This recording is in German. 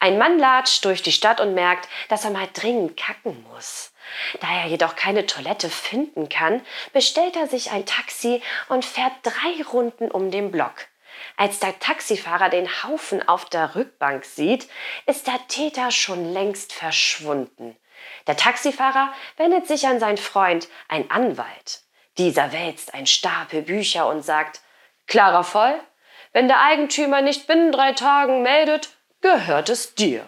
Ein Mann latscht durch die Stadt und merkt, dass er mal dringend kacken muss. Da er jedoch keine Toilette finden kann, bestellt er sich ein Taxi und fährt drei Runden um den Block. Als der Taxifahrer den Haufen auf der Rückbank sieht, ist der Täter schon längst verschwunden. Der Taxifahrer wendet sich an seinen Freund, ein Anwalt. Dieser wälzt ein Stapel Bücher und sagt, Klarer Fall, wenn der Eigentümer nicht binnen drei Tagen meldet, gehört es dir.